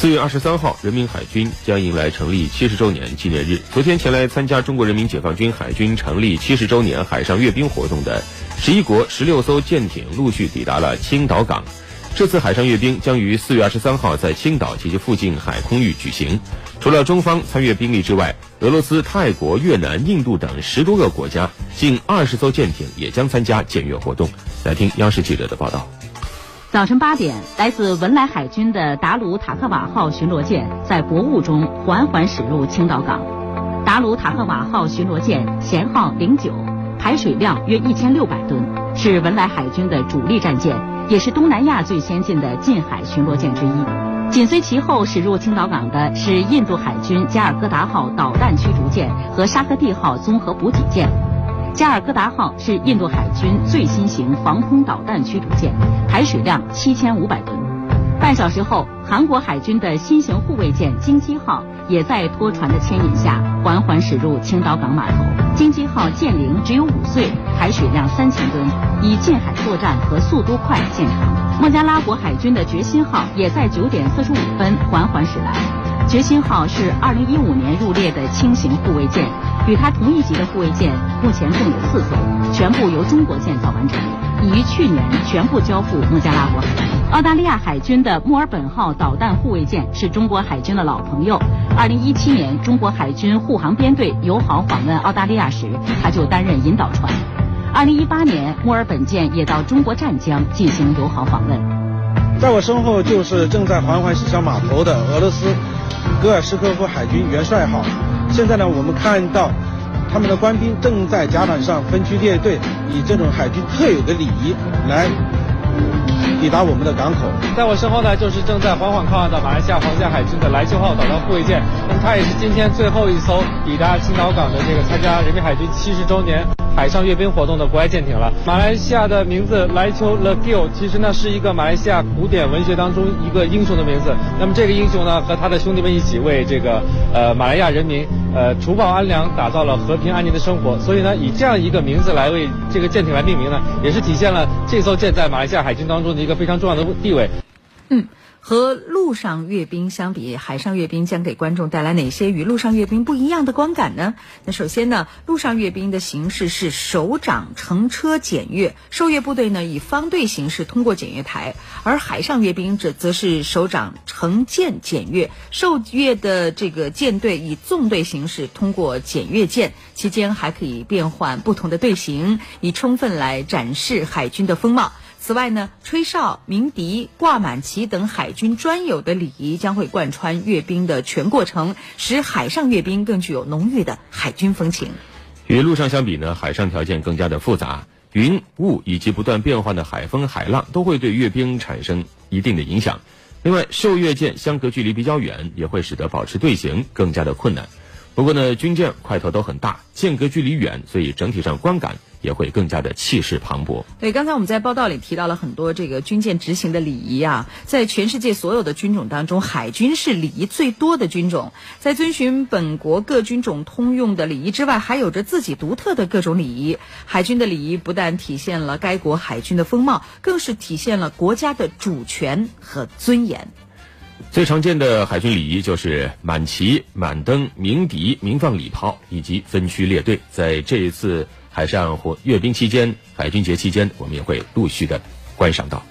四月二十三号，人民海军将迎来成立七十周年纪念日。昨天前来参加中国人民解放军海军成立七十周年海上阅兵活动的十一国十六艘舰艇陆续抵达了青岛港。这次海上阅兵将于四月二十三号在青岛及其附近海空域举行。除了中方参阅兵力之外，俄罗斯、泰国、越南、印度等十多个国家近二十艘舰艇也将参加检阅活动。来听央视记者的报道。早晨八点，来自文莱海军的达鲁塔克瓦号巡逻舰在薄雾中缓缓驶入青岛港。达鲁塔克瓦号巡逻舰舷号零九，排水量约一千六百吨，是文莱海军的主力战舰，也是东南亚最先进的近海巡逻舰之一。紧随其后驶入青岛港的是印度海军加尔各答号导弹驱逐舰和沙克蒂号综合补给舰。加尔各答号是印度海军最新型防空导弹驱逐舰，排水量七千五百吨。半小时后，韩国海军的新型护卫舰京畿号也在拖船的牵引下缓缓驶入青岛港码头。京畿号舰龄只有五岁，排水量三千吨，以近海作战和速度快见长。孟加拉国海军的决心号也在九点四十五分缓缓驶来。决心号是二零一五年入列的轻型护卫舰。与它同一级的护卫舰目前共有四艘，全部由中国建造完成，已于去年全部交付孟加拉国。澳大利亚海军的墨尔本号导弹护卫舰是中国海军的老朋友。二零一七年，中国海军护航编队友好访问澳大利亚时，他就担任引导船。二零一八年，墨尔本舰也到中国湛江进行友好访问。在我身后就是正在缓缓驶向码头的俄罗斯戈尔什科夫海军元帅号。现在呢，我们看到他们的官兵正在甲板上分区列队，以这种海军特有的礼仪来抵达我们的港口。在我身后呢，就是正在缓缓靠岸的马来西亚皇家海军的莱秋号导弹护卫舰，那么它也是今天最后一艘抵达青岛港的这个参加人民海军七十周年。海上阅兵活动的国外舰艇了。马来西亚的名字莱丘 Le Gil，其实呢是一个马来西亚古典文学当中一个英雄的名字。那么这个英雄呢和他的兄弟们一起为这个呃马来亚人民呃除暴安良，打造了和平安宁的生活。所以呢以这样一个名字来为这个舰艇来命名呢，也是体现了这艘舰在马来西亚海军当中的一一个非常重要的地位。嗯。和陆上阅兵相比，海上阅兵将给观众带来哪些与陆上阅兵不一样的观感呢？那首先呢，陆上阅兵的形式是首长乘车检阅，受阅部队呢以方队形式通过检阅台；而海上阅兵则则是首长乘舰检阅，受阅的这个舰队以纵队形式通过检阅舰，期间还可以变换不同的队形，以充分来展示海军的风貌。此外呢，吹哨、鸣笛、挂满旗等海军专有的礼仪将会贯穿阅兵的全过程，使海上阅兵更具有浓郁的海军风情。与陆上相比呢，海上条件更加的复杂，云雾以及不断变换的海风、海浪都会对阅兵产生一定的影响。另外，受阅舰相隔距离比较远，也会使得保持队形更加的困难。不过呢，军舰块头都很大，间隔距离远，所以整体上观感也会更加的气势磅礴。对，刚才我们在报道里提到了很多这个军舰执行的礼仪啊，在全世界所有的军种当中，海军是礼仪最多的军种。在遵循本国各军种通用的礼仪之外，还有着自己独特的各种礼仪。海军的礼仪不但体现了该国海军的风貌，更是体现了国家的主权和尊严。最常见的海军礼仪就是满旗、满灯、鸣笛、鸣放礼炮以及分区列队。在这一次海上或阅兵期间、海军节期间，我们也会陆续的观赏到。